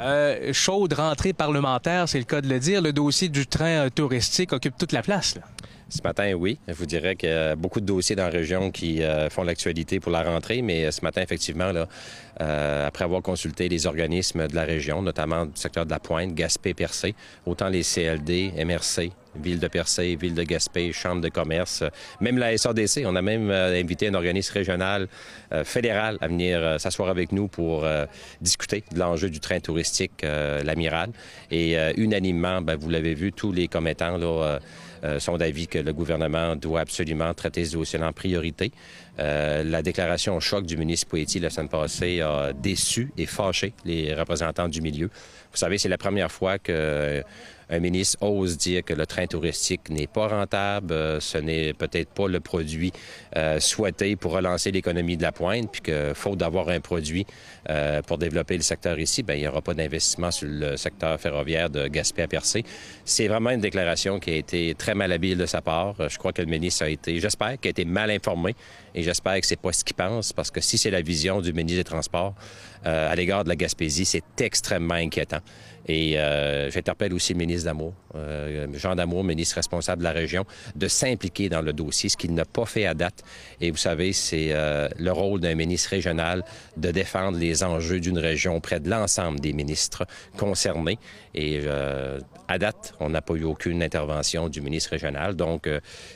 Euh, chaude rentrée parlementaire, c'est le cas de le dire. Le dossier du train euh, touristique occupe toute la place. Ce matin, oui. Je vous dirais qu'il y a beaucoup de dossiers dans la région qui euh, font l'actualité pour la rentrée, mais euh, ce matin, effectivement, euh, après avoir consulté les organismes de la région, notamment du secteur de la Pointe, Gaspé, Percé, autant les CLD, MRC, Ville de Percé, Ville de Gaspé, Chambre de commerce, même la SADC. On a même euh, invité un organisme régional, euh, fédéral, à venir euh, s'asseoir avec nous pour discuter de l'enjeu du train touristique, l'Amiral. Et unanimement, ben, vous l'avez vu, tous les commettants là, sont d'avis que le gouvernement doit absolument traiter ce dossier en priorité. Euh, la déclaration au choc du ministre Poitiers la semaine passée a déçu et fâché les représentants du milieu. Vous savez, c'est la première fois que euh, un ministre ose dire que le train touristique n'est pas rentable, euh, ce n'est peut-être pas le produit euh, souhaité pour relancer l'économie de la pointe, puis que faute d'avoir un produit euh, pour développer le secteur ici, ben il n'y aura pas d'investissement sur le secteur ferroviaire de Gaspé à Percé. C'est vraiment une déclaration qui a été très malhabile de sa part. Euh, Je crois que le ministre a été, j'espère, qu'il a été mal informé et j'espère que c'est pas ce qu'il pense, parce que si c'est la vision du ministre des Transports euh, à l'égard de la Gaspésie, c'est extrêmement inquiétant. Et euh, j'interpelle aussi le ministre d'Amour, euh, Jean Damour, ministre responsable de la région, de s'impliquer dans le dossier, ce qu'il n'a pas fait à date. Et vous savez, c'est le rôle d'un ministre régional de défendre les enjeux d'une région auprès de l'ensemble des ministres concernés. Et à date, on n'a pas eu aucune intervention du ministre régional. Donc,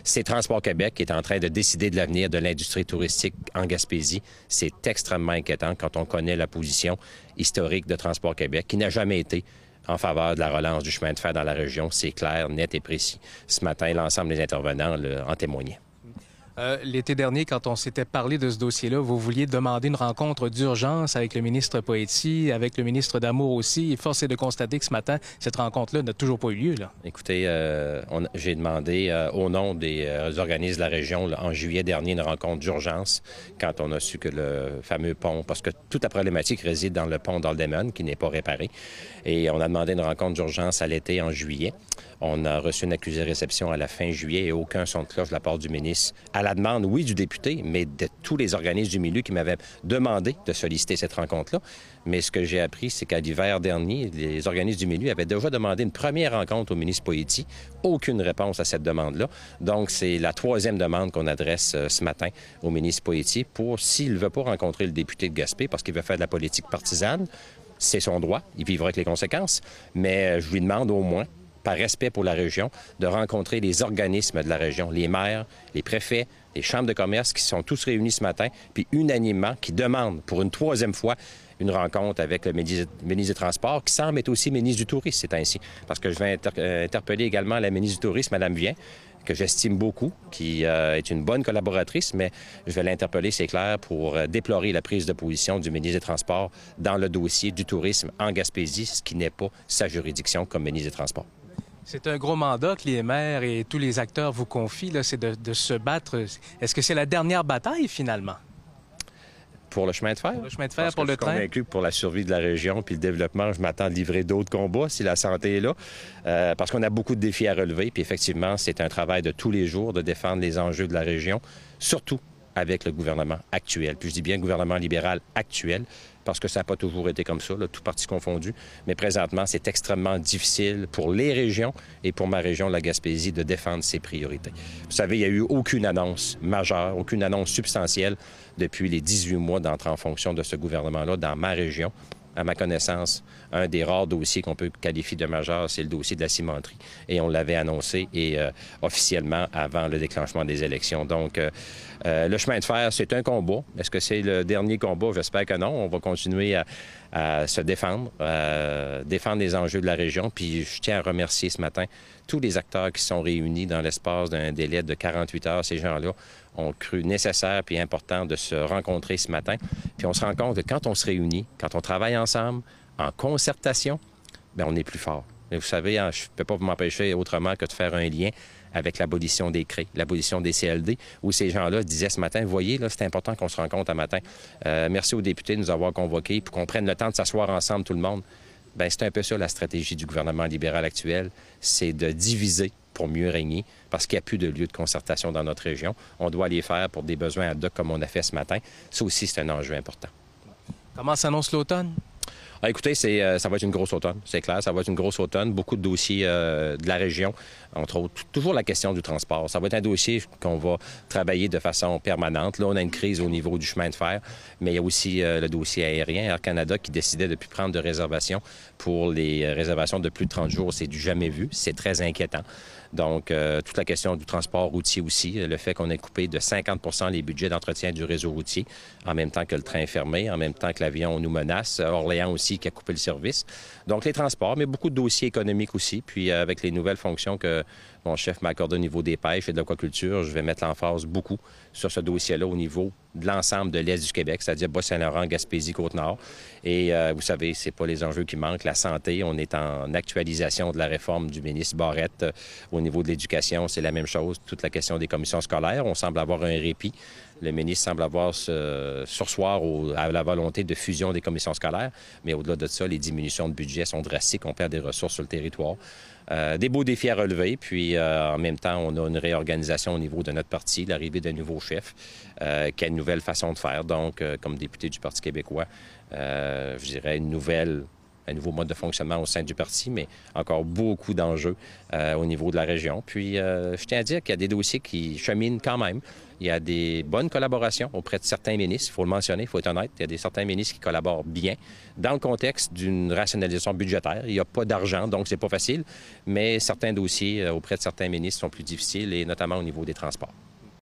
c'est Transport Québec qui est en train de décider de l'avenir de l'industrie touristique en Gaspésie. C'est extrêmement inquiétant quand on connaît la position historique de Transport Québec, qui n'a jamais été en faveur de la relance du chemin de fer dans la région. C'est clair, net et précis. Ce matin, l'ensemble des intervenants en témoignaient. Euh, L'été dernier, quand on s'était parlé de ce dossier-là, vous vouliez demander une rencontre d'urgence avec le ministre Poetti, avec le ministre d'Amour aussi. Et force est de constater que ce matin, cette rencontre-là n'a toujours pas eu lieu. Écoutez, euh, j'ai demandé euh, au nom des organismes de la région en juillet dernier une rencontre d'urgence quand on a su que le fameux pont, parce que toute la problématique réside dans le pont d'Aldeman qui n'est pas réparé. Et on a demandé une rencontre d'urgence à l'été en juillet. On a reçu une accusée réception à la fin juillet et aucun son de cloche de la part du ministre. La demande, oui, du député, mais de tous les organismes du milieu qui m'avaient demandé de solliciter cette rencontre-là. Mais ce que j'ai appris, c'est qu'à l'hiver dernier, les organismes du milieu avaient déjà demandé une première rencontre au ministre Poetti. Aucune réponse à cette demande-là. Donc, c'est la troisième demande qu'on adresse euh, ce matin au ministre Poetti pour, s'il ne veut pas rencontrer le député de Gaspé parce qu'il veut faire de la politique partisane, c'est son droit, il vivra avec les conséquences, mais euh, je lui demande au moins par respect pour la région, de rencontrer les organismes de la région, les maires, les préfets, les chambres de commerce qui sont tous réunis ce matin, puis unanimement qui demandent pour une troisième fois une rencontre avec le ministre des Transports, qui semble être aussi ministre du Tourisme, c'est ainsi. Parce que je vais euh, interpeller également la ministre du Tourisme, Mme Vien, que j'estime beaucoup, qui euh, est une bonne collaboratrice, mais je vais l'interpeller, c'est clair, pour euh, déplorer la prise de position du ministre des Transports dans le dossier du tourisme en Gaspésie, ce qui n'est pas sa juridiction comme ministre des Transports. C'est un gros mandat que les maires et tous les acteurs vous confient, c'est de, de se battre. Est-ce que c'est la dernière bataille, finalement? Pour le chemin de fer? Le chemin de fer Parce pour que le je suis train? convaincu que pour la survie de la région puis le développement, je m'attends à livrer d'autres combats si la santé est là, Euh, parce qu'on a beaucoup de défis à relever. Puis effectivement, c'est un travail de tous les jours de défendre les enjeux de la région, surtout avec le gouvernement actuel. Puis je dis bien gouvernement libéral actuel, parce que ça n'a pas toujours été comme ça, tout parti confondu. Mais présentement, c'est extrêmement difficile pour les régions et pour ma région, la Gaspésie, de défendre ses priorités. Vous savez, il n'y a eu aucune annonce majeure, aucune annonce substantielle depuis les 18 mois d'entrée en fonction de ce gouvernement-là dans ma région. À ma connaissance, un des rares dossiers qu'on peut qualifier de majeur, c'est le dossier de la cimenterie. Et on l'avait annoncé euh, officiellement avant le déclenchement des élections. Donc, euh, euh, le chemin de fer, c'est un combat. Est-ce que c'est le dernier combat? J'espère que non. On va continuer à, à se défendre, euh, défendre les enjeux de la région. Puis je tiens à remercier ce matin tous les acteurs qui sont réunis dans l'espace d'un délai de 48 heures. Ces gens-là ont cru nécessaire puis important de se rencontrer ce matin. Puis on se rend compte que quand on se réunit, quand on travaille ensemble, en concertation, bien, on est plus fort. Mais vous savez, hein, je ne peux pas m'empêcher autrement que de faire un lien avec l'abolition des CRE, l'abolition des CLD, où ces gens-là disaient ce matin, voyez, c'est important qu'on se rencontre un matin. Euh, merci aux députés de nous avoir convoqués, puis qu'on prenne le temps de s'asseoir ensemble, tout le monde. Bien, c'est un peu ça la stratégie du gouvernement libéral actuel, c'est de diviser pour mieux régner, parce qu'il n'y a plus de lieu de concertation dans notre région. On doit les faire pour des besoins ad hoc comme on a fait ce matin. Ça aussi, c'est un enjeu important. Comment s'annonce l'automne? Ah, écoutez, euh, ça va être une grosse automne, c'est clair. Ça va être une grosse automne. Beaucoup de dossiers euh, de la région, entre autres. Toujours la question du transport. Ça va être un dossier qu'on va travailler de façon permanente. Là, on a une crise au niveau du chemin de fer, mais il y a aussi euh, le dossier aérien. Air Canada qui décidait de plus prendre de réservations pour les réservations de plus de 30 jours. C'est du jamais vu. C'est très inquiétant. Donc, euh, toute la question du transport routier aussi, le fait qu'on ait coupé de 50% les budgets d'entretien du réseau routier, en même temps que le train est fermé, en même temps que l'avion nous menace, Orléans aussi qui a coupé le service. Donc, les transports, mais beaucoup de dossiers économiques aussi. Puis, euh, avec les nouvelles fonctions que mon chef m'a accordées au niveau des pêches et de l'aquaculture, je vais mettre l'emphase beaucoup sur ce dossier-là au niveau de l'ensemble de l'Est du Québec, c'est-à-dire Bas-Saint-Laurent, Gaspésie, Côte-Nord. Et euh, vous savez, c'est pas les enjeux qui manquent. La santé, on est en actualisation de la réforme du ministre Barrette. au niveau de l'éducation, c'est la même chose. Toute la question des commissions scolaires, on semble avoir un répit. Le ministre semble avoir ce sursoir à la volonté de fusion des commissions scolaires, mais au-delà de ça, les diminutions de budget sont drastiques. On perd des ressources sur le territoire. Euh, des beaux défis à relever, puis euh, en même temps, on a une réorganisation au niveau de notre parti, l'arrivée d'un nouveau chef, euh, qui a une nouvelle façon de faire? Donc, comme député du Parti québécois, je dirais une nouvelle un nouveau mode de fonctionnement au sein du parti, mais encore beaucoup d'enjeux au niveau de la région. Puis, je tiens à dire qu'il y a des dossiers qui cheminent quand même. Il y a des bonnes collaborations auprès de certains ministres, il faut le mentionner, il faut être honnête. Il y a des certains ministres qui collaborent bien dans le contexte d'une rationalisation budgétaire. Il n'y a pas d'argent, donc c'est pas facile, mais certains dossiers euh, auprès de certains ministres sont plus difficiles, et notamment au niveau des transports.